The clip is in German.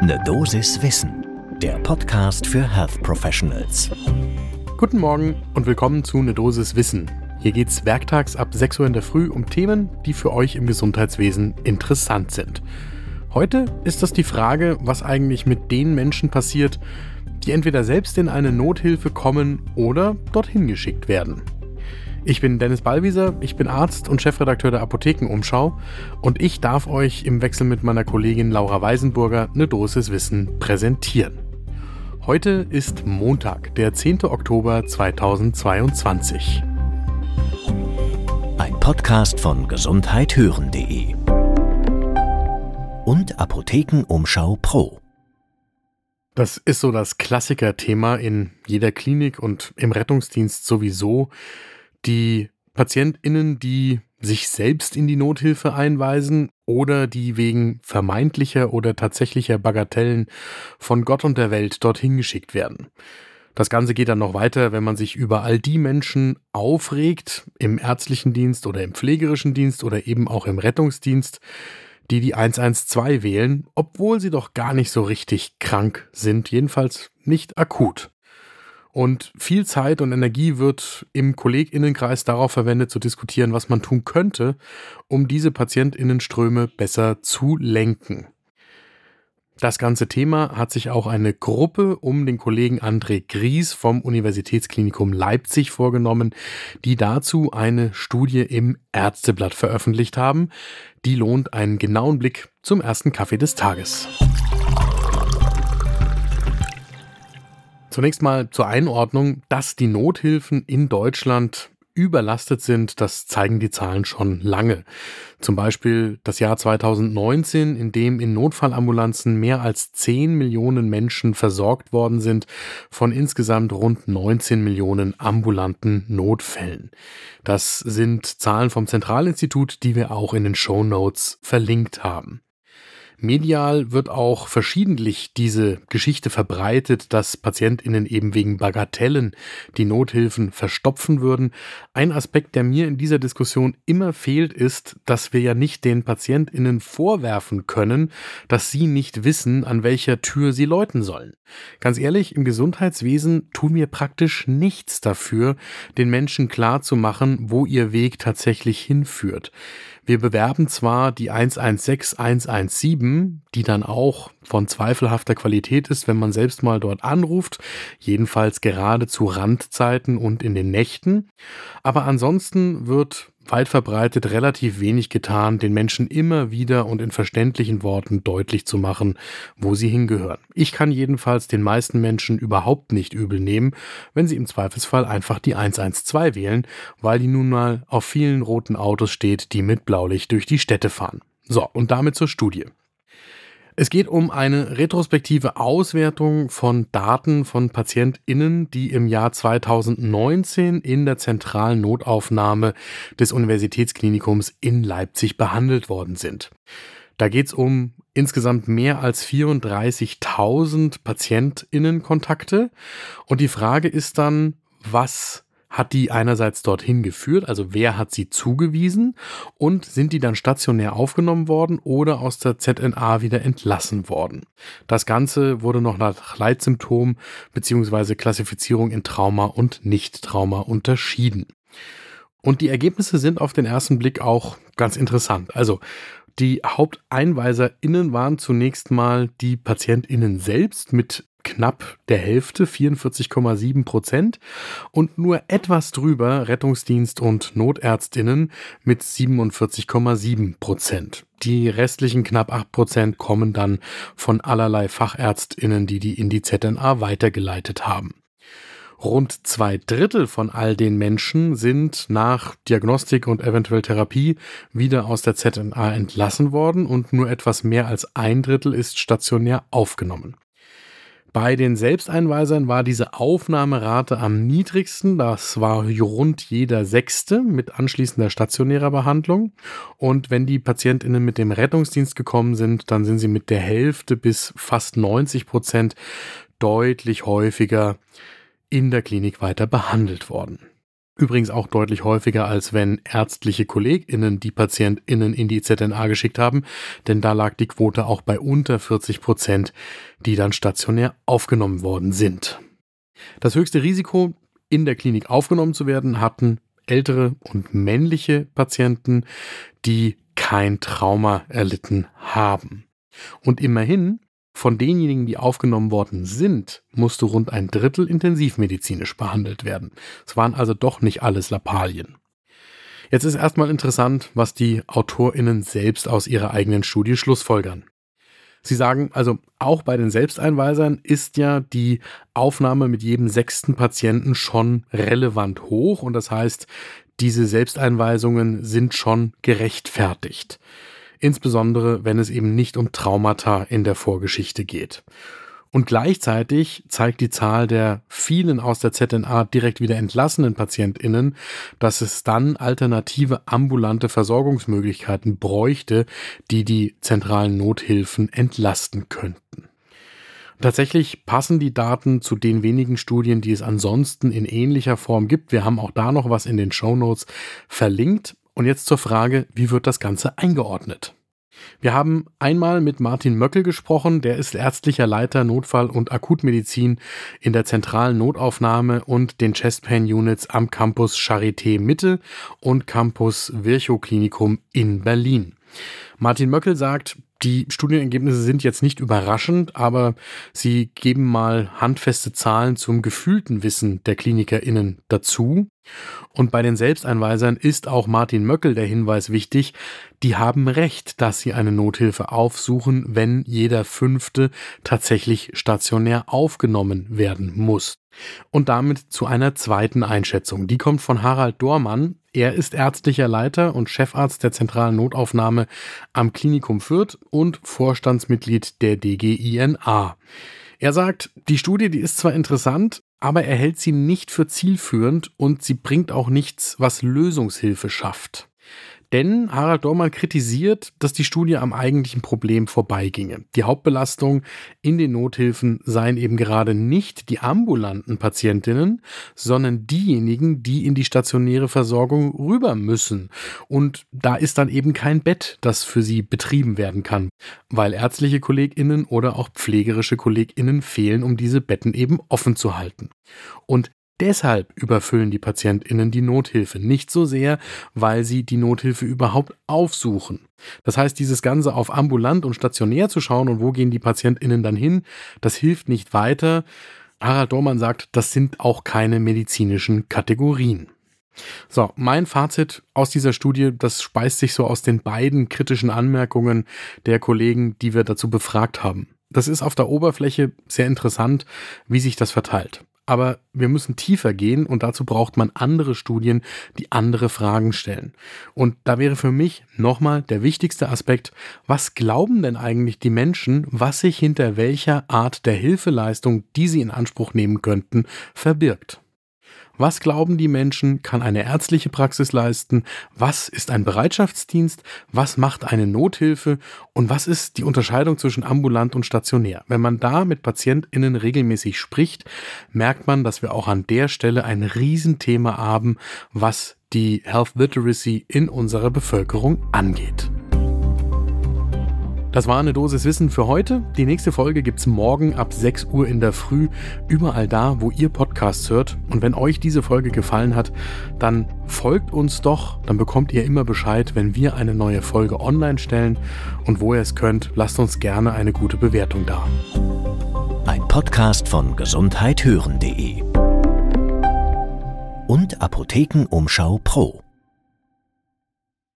Ne Dosis Wissen, der Podcast für Health Professionals. Guten Morgen und willkommen zu Ne Dosis Wissen. Hier geht's werktags ab 6 Uhr in der Früh um Themen, die für euch im Gesundheitswesen interessant sind. Heute ist das die Frage, was eigentlich mit den Menschen passiert, die entweder selbst in eine Nothilfe kommen oder dorthin geschickt werden. Ich bin Dennis Ballwieser, ich bin Arzt und Chefredakteur der Apothekenumschau und ich darf euch im Wechsel mit meiner Kollegin Laura Weisenburger eine Dosis Wissen präsentieren. Heute ist Montag, der 10. Oktober 2022. Ein Podcast von gesundheithören.de und Apothekenumschau Pro. Das ist so das Klassiker-Thema in jeder Klinik und im Rettungsdienst sowieso die PatientInnen, die sich selbst in die Nothilfe einweisen oder die wegen vermeintlicher oder tatsächlicher Bagatellen von Gott und der Welt dorthin geschickt werden. Das Ganze geht dann noch weiter, wenn man sich über all die Menschen aufregt, im ärztlichen Dienst oder im pflegerischen Dienst oder eben auch im Rettungsdienst, die die 112 wählen, obwohl sie doch gar nicht so richtig krank sind, jedenfalls nicht akut. Und viel Zeit und Energie wird im Kolleginnenkreis darauf verwendet, zu diskutieren, was man tun könnte, um diese Patientinnenströme besser zu lenken. Das ganze Thema hat sich auch eine Gruppe um den Kollegen André Gries vom Universitätsklinikum Leipzig vorgenommen, die dazu eine Studie im Ärzteblatt veröffentlicht haben. Die lohnt einen genauen Blick zum ersten Kaffee des Tages. Zunächst mal zur Einordnung, dass die Nothilfen in Deutschland überlastet sind, das zeigen die Zahlen schon lange. Zum Beispiel das Jahr 2019, in dem in Notfallambulanzen mehr als 10 Millionen Menschen versorgt worden sind von insgesamt rund 19 Millionen ambulanten Notfällen. Das sind Zahlen vom Zentralinstitut, die wir auch in den Show Notes verlinkt haben. Medial wird auch verschiedentlich diese Geschichte verbreitet, dass PatientInnen eben wegen Bagatellen die Nothilfen verstopfen würden. Ein Aspekt, der mir in dieser Diskussion immer fehlt, ist, dass wir ja nicht den PatientInnen vorwerfen können, dass sie nicht wissen, an welcher Tür sie läuten sollen. Ganz ehrlich, im Gesundheitswesen tun wir praktisch nichts dafür, den Menschen klar zu machen, wo ihr Weg tatsächlich hinführt. Wir bewerben zwar die 116 117, die dann auch von zweifelhafter Qualität ist, wenn man selbst mal dort anruft, jedenfalls gerade zu Randzeiten und in den Nächten, aber ansonsten wird weit verbreitet relativ wenig getan, den Menschen immer wieder und in verständlichen Worten deutlich zu machen, wo sie hingehören. Ich kann jedenfalls den meisten Menschen überhaupt nicht übel nehmen, wenn sie im Zweifelsfall einfach die 112 wählen, weil die nun mal auf vielen roten Autos steht, die mit Blaulicht durch die Städte fahren. So, und damit zur Studie. Es geht um eine retrospektive Auswertung von Daten von PatientInnen, die im Jahr 2019 in der zentralen Notaufnahme des Universitätsklinikums in Leipzig behandelt worden sind. Da geht es um insgesamt mehr als 34.000 PatientInnenkontakte. Und die Frage ist dann, was hat die einerseits dorthin geführt, also wer hat sie zugewiesen und sind die dann stationär aufgenommen worden oder aus der ZNA wieder entlassen worden. Das Ganze wurde noch nach Leitsymptom bzw. Klassifizierung in Trauma und Nicht-Trauma unterschieden. Und die Ergebnisse sind auf den ersten Blick auch ganz interessant. Also die HaupteinweiserInnen waren zunächst mal die PatientInnen selbst mit knapp der Hälfte, 44,7 Prozent, und nur etwas drüber Rettungsdienst und Notärztinnen mit 47,7 Prozent. Die restlichen knapp 8 Prozent kommen dann von allerlei Fachärztinnen, die die in die ZNA weitergeleitet haben. Rund zwei Drittel von all den Menschen sind nach Diagnostik und eventuell Therapie wieder aus der ZNA entlassen worden und nur etwas mehr als ein Drittel ist stationär aufgenommen. Bei den Selbsteinweisern war diese Aufnahmerate am niedrigsten. Das war rund jeder Sechste mit anschließender stationärer Behandlung. Und wenn die PatientInnen mit dem Rettungsdienst gekommen sind, dann sind sie mit der Hälfte bis fast 90 Prozent deutlich häufiger in der Klinik weiter behandelt worden. Übrigens auch deutlich häufiger, als wenn ärztliche KollegInnen die PatientInnen in die ZNA geschickt haben, denn da lag die Quote auch bei unter 40 Prozent, die dann stationär aufgenommen worden sind. Das höchste Risiko, in der Klinik aufgenommen zu werden, hatten ältere und männliche Patienten, die kein Trauma erlitten haben. Und immerhin von denjenigen, die aufgenommen worden sind, musste rund ein Drittel intensivmedizinisch behandelt werden. Es waren also doch nicht alles Lappalien. Jetzt ist erstmal interessant, was die AutorInnen selbst aus ihrer eigenen Studie schlussfolgern. Sie sagen also, auch bei den Selbsteinweisern ist ja die Aufnahme mit jedem sechsten Patienten schon relevant hoch und das heißt, diese Selbsteinweisungen sind schon gerechtfertigt insbesondere wenn es eben nicht um Traumata in der Vorgeschichte geht. Und gleichzeitig zeigt die Zahl der vielen aus der ZNA direkt wieder entlassenen PatientInnen, dass es dann alternative ambulante Versorgungsmöglichkeiten bräuchte, die die zentralen Nothilfen entlasten könnten. Tatsächlich passen die Daten zu den wenigen Studien, die es ansonsten in ähnlicher Form gibt. Wir haben auch da noch was in den Show Notes verlinkt. Und jetzt zur Frage, wie wird das Ganze eingeordnet? Wir haben einmal mit Martin Möckel gesprochen, der ist ärztlicher Leiter Notfall- und Akutmedizin in der zentralen Notaufnahme und den Chest Pain Units am Campus Charité Mitte und Campus Virchow Klinikum in Berlin. Martin Möckel sagt, die Studienergebnisse sind jetzt nicht überraschend, aber sie geben mal handfeste Zahlen zum gefühlten Wissen der KlinikerInnen dazu. Und bei den Selbsteinweisern ist auch Martin Möckel der Hinweis wichtig, die haben recht, dass sie eine Nothilfe aufsuchen, wenn jeder Fünfte tatsächlich stationär aufgenommen werden muss. Und damit zu einer zweiten Einschätzung. Die kommt von Harald Dormann. Er ist ärztlicher Leiter und Chefarzt der zentralen Notaufnahme am Klinikum Fürth und Vorstandsmitglied der DGINA. Er sagt, die Studie, die ist zwar interessant, aber er hält sie nicht für zielführend und sie bringt auch nichts, was Lösungshilfe schafft. Denn Harald Dormann kritisiert, dass die Studie am eigentlichen Problem vorbeiginge. Die Hauptbelastung in den Nothilfen seien eben gerade nicht die ambulanten Patientinnen, sondern diejenigen, die in die stationäre Versorgung rüber müssen. Und da ist dann eben kein Bett, das für sie betrieben werden kann, weil ärztliche KollegInnen oder auch pflegerische KollegInnen fehlen, um diese Betten eben offen zu halten. Und Deshalb überfüllen die PatientInnen die Nothilfe, nicht so sehr, weil sie die Nothilfe überhaupt aufsuchen. Das heißt, dieses Ganze auf ambulant und stationär zu schauen und wo gehen die PatientInnen dann hin, das hilft nicht weiter. Harald Dormann sagt, das sind auch keine medizinischen Kategorien. So, mein Fazit aus dieser Studie, das speist sich so aus den beiden kritischen Anmerkungen der Kollegen, die wir dazu befragt haben. Das ist auf der Oberfläche sehr interessant, wie sich das verteilt aber wir müssen tiefer gehen und dazu braucht man andere Studien, die andere Fragen stellen. Und da wäre für mich nochmal der wichtigste Aspekt, was glauben denn eigentlich die Menschen, was sich hinter welcher Art der Hilfeleistung, die sie in Anspruch nehmen könnten, verbirgt? Was glauben die Menschen, kann eine ärztliche Praxis leisten? Was ist ein Bereitschaftsdienst? Was macht eine Nothilfe? Und was ist die Unterscheidung zwischen ambulant und stationär? Wenn man da mit PatientInnen regelmäßig spricht, merkt man, dass wir auch an der Stelle ein Riesenthema haben, was die Health Literacy in unserer Bevölkerung angeht. Das war eine Dosis Wissen für heute. Die nächste Folge gibt's morgen ab 6 Uhr in der Früh, überall da, wo ihr Podcasts hört. Und wenn euch diese Folge gefallen hat, dann folgt uns doch, dann bekommt ihr immer Bescheid, wenn wir eine neue Folge online stellen. Und wo ihr es könnt, lasst uns gerne eine gute Bewertung da. Ein Podcast von gesundheithören.de und Apothekenumschau Pro.